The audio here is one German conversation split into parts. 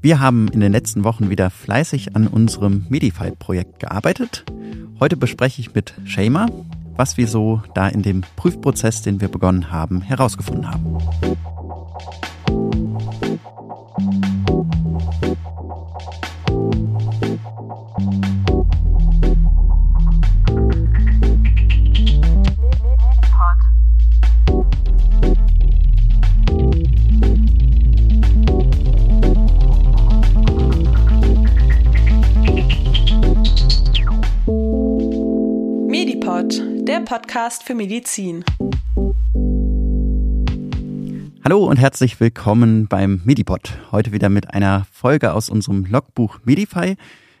Wir haben in den letzten Wochen wieder fleißig an unserem Medify-Projekt gearbeitet. Heute bespreche ich mit Shema, was wir so da in dem Prüfprozess, den wir begonnen haben, herausgefunden haben. Podcast für Medizin. Hallo und herzlich willkommen beim Medipod. Heute wieder mit einer Folge aus unserem Logbuch Medify.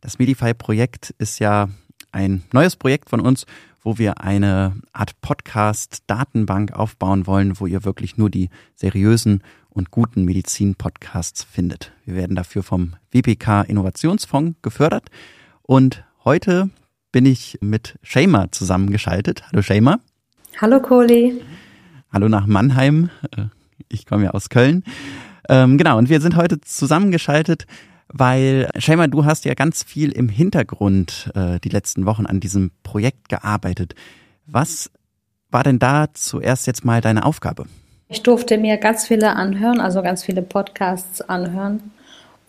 Das Medify-Projekt ist ja ein neues Projekt von uns, wo wir eine Art Podcast-Datenbank aufbauen wollen, wo ihr wirklich nur die seriösen und guten Medizin-Podcasts findet. Wir werden dafür vom WPK Innovationsfonds gefördert. Und heute bin ich mit Shema zusammengeschaltet. Hallo Shema. Hallo Kohli. Hallo nach Mannheim. Äh, ich komme ja aus Köln. Ähm, genau, und wir sind heute zusammengeschaltet, weil Shema, du hast ja ganz viel im Hintergrund äh, die letzten Wochen an diesem Projekt gearbeitet. Was war denn da zuerst jetzt mal deine Aufgabe? Ich durfte mir ganz viele anhören, also ganz viele Podcasts anhören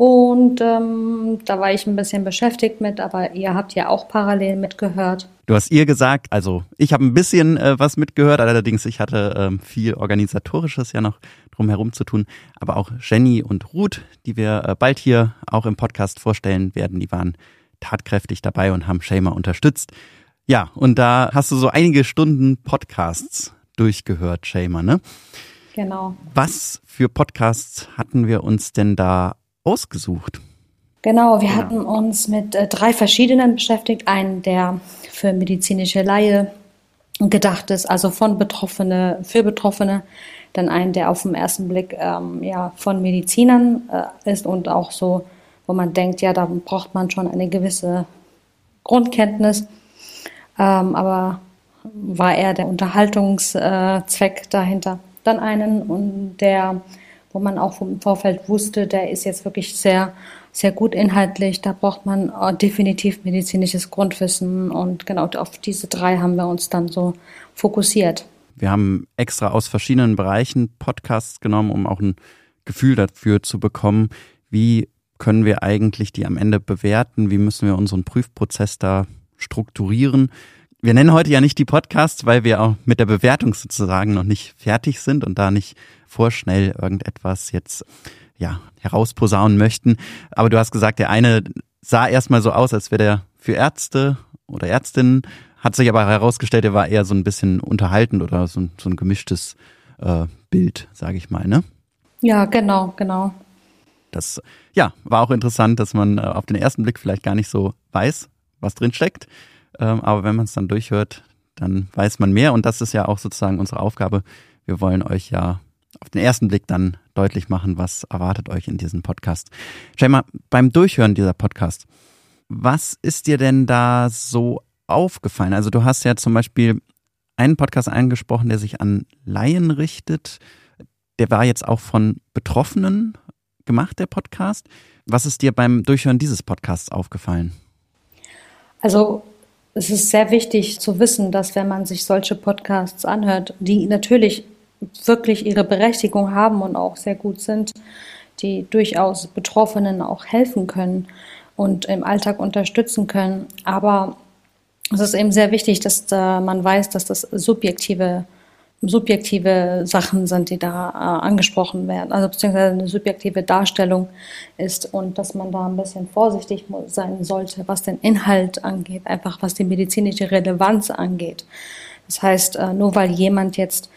und ähm, da war ich ein bisschen beschäftigt mit, aber ihr habt ja auch parallel mitgehört. Du hast ihr gesagt, also ich habe ein bisschen äh, was mitgehört, allerdings ich hatte ähm, viel organisatorisches ja noch drumherum zu tun. Aber auch Jenny und Ruth, die wir äh, bald hier auch im Podcast vorstellen werden, die waren tatkräftig dabei und haben Shamer unterstützt. Ja, und da hast du so einige Stunden Podcasts durchgehört, Shamer, ne? Genau. Was für Podcasts hatten wir uns denn da ausgesucht? Genau, wir genau. hatten uns mit äh, drei verschiedenen beschäftigt. Einen, der für medizinische Laie gedacht ist, also von Betroffene, für Betroffene. Dann einen, der auf den ersten Blick ähm, ja, von Medizinern äh, ist und auch so, wo man denkt, ja, da braucht man schon eine gewisse Grundkenntnis. Ähm, aber war eher der Unterhaltungszweck dahinter. Dann einen, und der wo man auch vom Vorfeld wusste, der ist jetzt wirklich sehr, sehr gut inhaltlich. Da braucht man äh, definitiv medizinisches Grundwissen und genau auf diese drei haben wir uns dann so fokussiert. Wir haben extra aus verschiedenen Bereichen Podcasts genommen, um auch ein Gefühl dafür zu bekommen, wie können wir eigentlich die am Ende bewerten, wie müssen wir unseren Prüfprozess da strukturieren. Wir nennen heute ja nicht die Podcasts, weil wir auch mit der Bewertung sozusagen noch nicht fertig sind und da nicht vorschnell irgendetwas jetzt ja herausposaunen möchten. Aber du hast gesagt, der eine sah erstmal so aus, als wäre der für Ärzte oder Ärztinnen, hat sich aber herausgestellt, er war eher so ein bisschen unterhaltend oder so ein, so ein gemischtes äh, Bild, sage ich mal, ne? Ja, genau, genau. Das ja war auch interessant, dass man äh, auf den ersten Blick vielleicht gar nicht so weiß, was drin steckt. Ähm, aber wenn man es dann durchhört, dann weiß man mehr. Und das ist ja auch sozusagen unsere Aufgabe. Wir wollen euch ja auf den ersten Blick dann deutlich machen, was erwartet euch in diesem Podcast. Schau beim Durchhören dieser Podcast, was ist dir denn da so aufgefallen? Also du hast ja zum Beispiel einen Podcast angesprochen, der sich an Laien richtet. Der war jetzt auch von Betroffenen gemacht, der Podcast. Was ist dir beim Durchhören dieses Podcasts aufgefallen? Also es ist sehr wichtig zu wissen, dass wenn man sich solche Podcasts anhört, die natürlich wirklich ihre Berechtigung haben und auch sehr gut sind, die durchaus Betroffenen auch helfen können und im Alltag unterstützen können. Aber es ist eben sehr wichtig, dass da man weiß, dass das subjektive subjektive Sachen sind, die da äh, angesprochen werden, also beziehungsweise eine subjektive Darstellung ist und dass man da ein bisschen vorsichtig sein sollte, was den Inhalt angeht, einfach was die medizinische Relevanz angeht. Das heißt, äh, nur weil jemand jetzt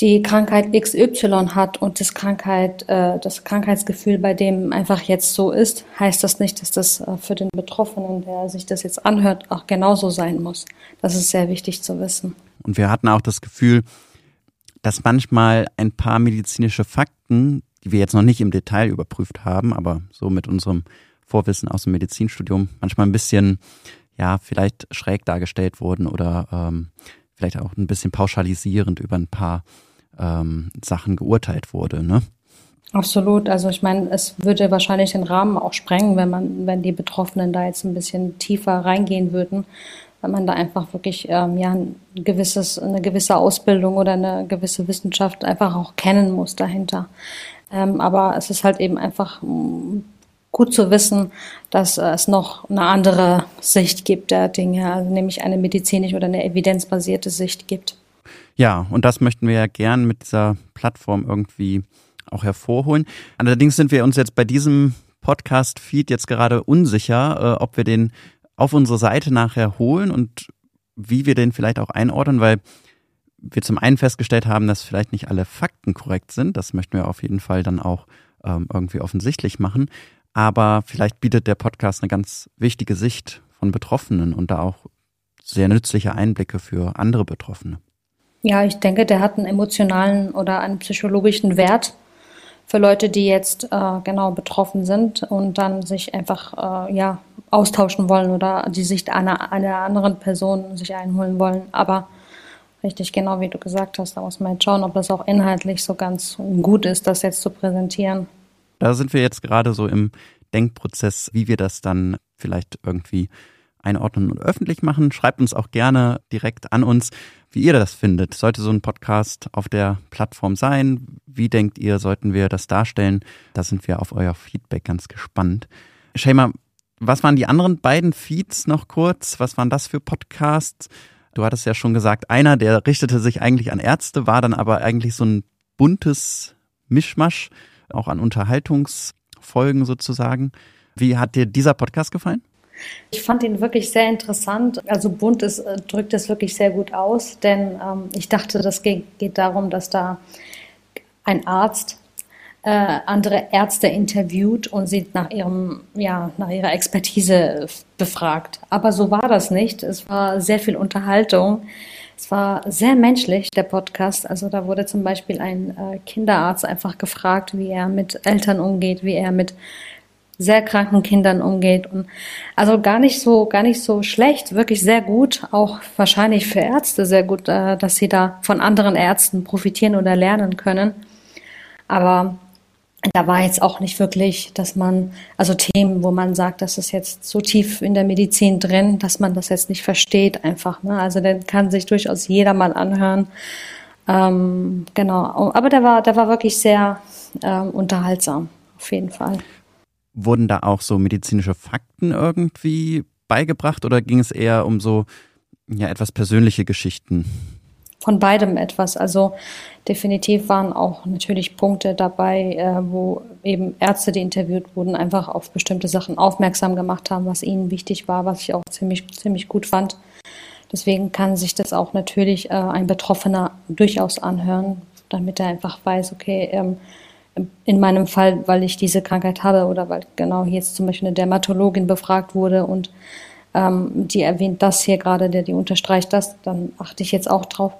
die Krankheit XY hat und das Krankheit, äh, das Krankheitsgefühl bei dem einfach jetzt so ist, heißt das nicht, dass das äh, für den Betroffenen, der sich das jetzt anhört, auch genauso sein muss. Das ist sehr wichtig zu wissen. Und wir hatten auch das Gefühl, dass manchmal ein paar medizinische Fakten, die wir jetzt noch nicht im Detail überprüft haben, aber so mit unserem Vorwissen aus dem Medizinstudium manchmal ein bisschen, ja, vielleicht schräg dargestellt wurden oder ähm, vielleicht auch ein bisschen pauschalisierend über ein paar ähm, Sachen geurteilt wurde. Ne? Absolut. Also ich meine, es würde wahrscheinlich den Rahmen auch sprengen, wenn man, wenn die Betroffenen da jetzt ein bisschen tiefer reingehen würden, weil man da einfach wirklich ähm, ja ein gewisses, eine gewisse Ausbildung oder eine gewisse Wissenschaft einfach auch kennen muss dahinter. Ähm, aber es ist halt eben einfach mm, gut zu wissen, dass es noch eine andere Sicht gibt der Dinge, also nämlich eine medizinische oder eine evidenzbasierte Sicht gibt. Ja, und das möchten wir ja gern mit dieser Plattform irgendwie auch hervorholen. Allerdings sind wir uns jetzt bei diesem Podcast-Feed jetzt gerade unsicher, äh, ob wir den auf unsere Seite nachher holen und wie wir den vielleicht auch einordnen, weil wir zum einen festgestellt haben, dass vielleicht nicht alle Fakten korrekt sind. Das möchten wir auf jeden Fall dann auch ähm, irgendwie offensichtlich machen. Aber vielleicht bietet der Podcast eine ganz wichtige Sicht von Betroffenen und da auch sehr nützliche Einblicke für andere Betroffene. Ja, ich denke, der hat einen emotionalen oder einen psychologischen Wert für Leute, die jetzt äh, genau betroffen sind und dann sich einfach äh, ja austauschen wollen oder die Sicht einer, einer anderen Person sich einholen wollen. Aber richtig, genau wie du gesagt hast, da muss man jetzt schauen, ob das auch inhaltlich so ganz gut ist, das jetzt zu präsentieren. Da sind wir jetzt gerade so im Denkprozess, wie wir das dann vielleicht irgendwie einordnen und öffentlich machen. Schreibt uns auch gerne direkt an uns, wie ihr das findet. Sollte so ein Podcast auf der Plattform sein? Wie denkt ihr, sollten wir das darstellen? Da sind wir auf euer Feedback ganz gespannt. Shema, was waren die anderen beiden Feeds noch kurz? Was waren das für Podcasts? Du hattest ja schon gesagt, einer, der richtete sich eigentlich an Ärzte, war dann aber eigentlich so ein buntes Mischmasch, auch an Unterhaltungsfolgen sozusagen. Wie hat dir dieser Podcast gefallen? Ich fand ihn wirklich sehr interessant. Also bunt ist, drückt es wirklich sehr gut aus, denn ähm, ich dachte, das geht, geht, darum, dass da ein Arzt äh, andere Ärzte interviewt und sie nach ihrem, ja, nach ihrer Expertise befragt. Aber so war das nicht. Es war sehr viel Unterhaltung. Es war sehr menschlich, der Podcast. Also da wurde zum Beispiel ein äh, Kinderarzt einfach gefragt, wie er mit Eltern umgeht, wie er mit sehr kranken Kindern umgeht und also gar nicht so gar nicht so schlecht, wirklich sehr gut, auch wahrscheinlich für Ärzte sehr gut, äh, dass sie da von anderen Ärzten profitieren oder lernen können. Aber da war jetzt auch nicht wirklich, dass man, also Themen, wo man sagt, das ist jetzt so tief in der Medizin drin, dass man das jetzt nicht versteht einfach. Ne? Also den kann sich durchaus jeder mal anhören. Ähm, genau, aber der war, der war wirklich sehr ähm, unterhaltsam, auf jeden Fall. Wurden da auch so medizinische Fakten irgendwie beigebracht oder ging es eher um so ja etwas persönliche Geschichten? Von beidem etwas. Also definitiv waren auch natürlich Punkte dabei, äh, wo eben Ärzte, die interviewt wurden, einfach auf bestimmte Sachen aufmerksam gemacht haben, was ihnen wichtig war, was ich auch ziemlich, ziemlich gut fand. Deswegen kann sich das auch natürlich äh, ein Betroffener durchaus anhören, damit er einfach weiß, okay, ähm, in meinem Fall, weil ich diese Krankheit habe oder weil genau jetzt zum Beispiel eine Dermatologin befragt wurde und ähm, die erwähnt das hier gerade, der die unterstreicht das, dann achte ich jetzt auch drauf.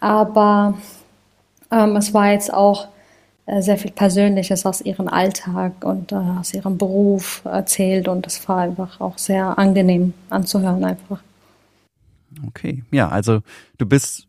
Aber ähm, es war jetzt auch äh, sehr viel Persönliches aus ihrem Alltag und äh, aus ihrem Beruf erzählt und das war einfach auch sehr angenehm anzuhören einfach. Okay, ja, also du bist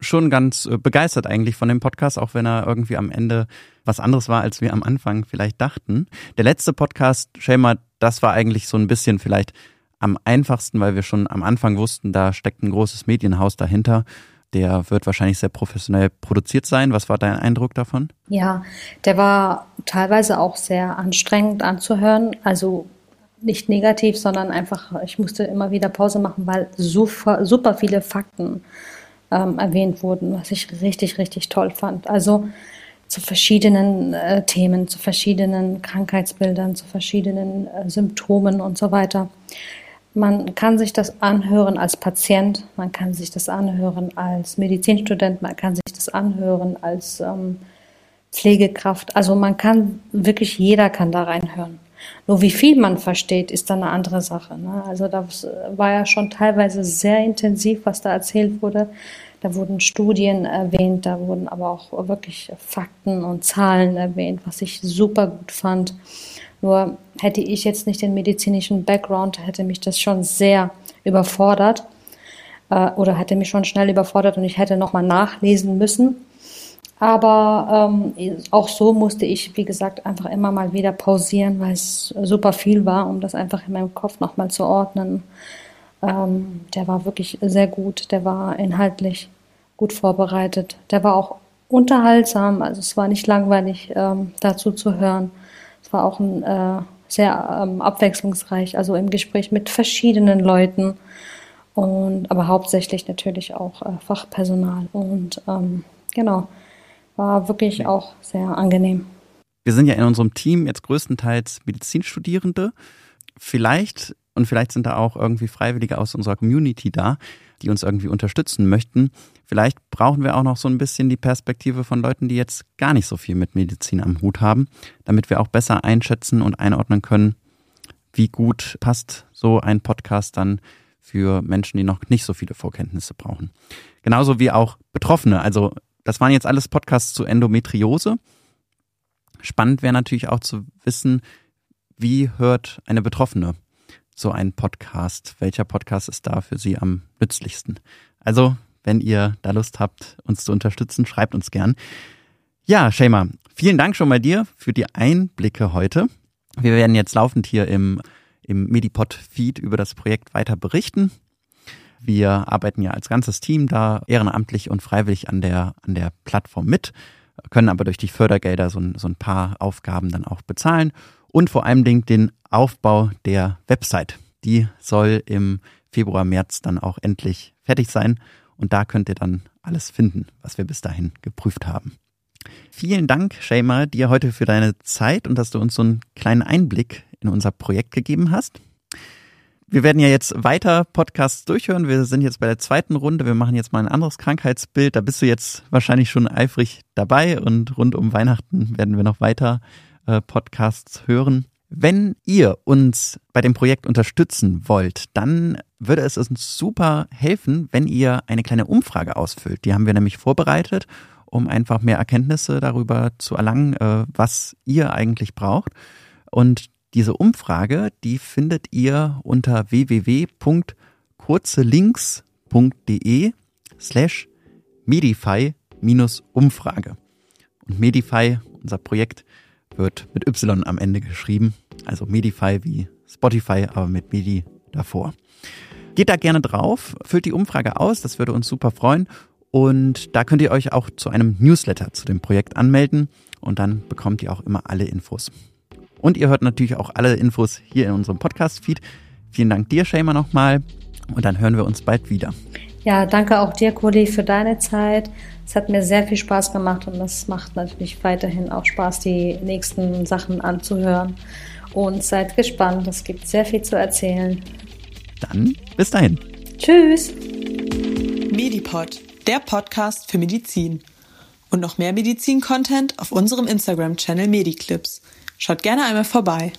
schon ganz äh, begeistert eigentlich von dem Podcast, auch wenn er irgendwie am Ende was anderes war, als wir am Anfang vielleicht dachten. Der letzte Podcast, Shema, das war eigentlich so ein bisschen vielleicht am einfachsten, weil wir schon am Anfang wussten, da steckt ein großes Medienhaus dahinter. Der wird wahrscheinlich sehr professionell produziert sein. Was war dein Eindruck davon? Ja, der war teilweise auch sehr anstrengend anzuhören. Also nicht negativ, sondern einfach, ich musste immer wieder Pause machen, weil super, super viele Fakten ähm, erwähnt wurden, was ich richtig, richtig toll fand. Also zu verschiedenen äh, Themen, zu verschiedenen Krankheitsbildern, zu verschiedenen äh, Symptomen und so weiter. Man kann sich das anhören als Patient, man kann sich das anhören als Medizinstudent, man kann sich das anhören als ähm, Pflegekraft. Also man kann wirklich jeder kann da reinhören. Nur wie viel man versteht, ist dann eine andere Sache. Ne? Also das war ja schon teilweise sehr intensiv, was da erzählt wurde. Da wurden Studien erwähnt, da wurden aber auch wirklich Fakten und Zahlen erwähnt, was ich super gut fand. Nur hätte ich jetzt nicht den medizinischen Background, hätte mich das schon sehr überfordert äh, oder hätte mich schon schnell überfordert und ich hätte nochmal nachlesen müssen. Aber ähm, auch so musste ich, wie gesagt, einfach immer mal wieder pausieren, weil es super viel war, um das einfach in meinem Kopf nochmal zu ordnen. Ähm, der war wirklich sehr gut, der war inhaltlich gut vorbereitet, der war auch unterhaltsam, also es war nicht langweilig ähm, dazu zu hören. War auch ein, äh, sehr ähm, abwechslungsreich, also im Gespräch mit verschiedenen Leuten und aber hauptsächlich natürlich auch äh, Fachpersonal und ähm, genau war wirklich auch sehr angenehm. Wir sind ja in unserem Team jetzt größtenteils Medizinstudierende. Vielleicht und vielleicht sind da auch irgendwie Freiwillige aus unserer Community da, die uns irgendwie unterstützen möchten. Vielleicht brauchen wir auch noch so ein bisschen die Perspektive von Leuten, die jetzt gar nicht so viel mit Medizin am Hut haben, damit wir auch besser einschätzen und einordnen können, wie gut passt so ein Podcast dann für Menschen, die noch nicht so viele Vorkenntnisse brauchen. Genauso wie auch Betroffene. Also das waren jetzt alles Podcasts zu Endometriose. Spannend wäre natürlich auch zu wissen, wie hört eine Betroffene so einen Podcast? Welcher Podcast ist da für Sie am nützlichsten? Also, wenn ihr da Lust habt, uns zu unterstützen, schreibt uns gern. Ja, Shema, vielen Dank schon mal dir für die Einblicke heute. Wir werden jetzt laufend hier im, im Medipod-Feed über das Projekt weiter berichten. Wir arbeiten ja als ganzes Team da ehrenamtlich und freiwillig an der, an der Plattform mit, können aber durch die Fördergelder so, so ein paar Aufgaben dann auch bezahlen und vor allem den Aufbau der Website. Die soll im Februar, März dann auch endlich fertig sein und da könnt ihr dann alles finden, was wir bis dahin geprüft haben. Vielen Dank, Shema, dir heute für deine Zeit und dass du uns so einen kleinen Einblick in unser Projekt gegeben hast. Wir werden ja jetzt weiter Podcasts durchhören. Wir sind jetzt bei der zweiten Runde. Wir machen jetzt mal ein anderes Krankheitsbild. Da bist du jetzt wahrscheinlich schon eifrig dabei und rund um Weihnachten werden wir noch weiter äh, Podcasts hören. Wenn ihr uns bei dem Projekt unterstützen wollt, dann würde es uns super helfen, wenn ihr eine kleine Umfrage ausfüllt. Die haben wir nämlich vorbereitet, um einfach mehr Erkenntnisse darüber zu erlangen, äh, was ihr eigentlich braucht. Und diese Umfrage, die findet ihr unter www.kurzelinks.de slash Medify-Umfrage. Und Medify, unser Projekt, wird mit Y am Ende geschrieben. Also Medify wie Spotify, aber mit Medi davor. Geht da gerne drauf, füllt die Umfrage aus, das würde uns super freuen. Und da könnt ihr euch auch zu einem Newsletter zu dem Projekt anmelden und dann bekommt ihr auch immer alle Infos. Und ihr hört natürlich auch alle Infos hier in unserem Podcast-Feed. Vielen Dank dir, Shamer, nochmal. Und dann hören wir uns bald wieder. Ja, danke auch dir, Cody, für deine Zeit. Es hat mir sehr viel Spaß gemacht und es macht natürlich weiterhin auch Spaß, die nächsten Sachen anzuhören. Und seid gespannt, es gibt sehr viel zu erzählen. Dann bis dahin. Tschüss. Medipod, der Podcast für Medizin. Und noch mehr Medizin-Content auf unserem Instagram-Channel Mediclips. Schaut gerne einmal vorbei.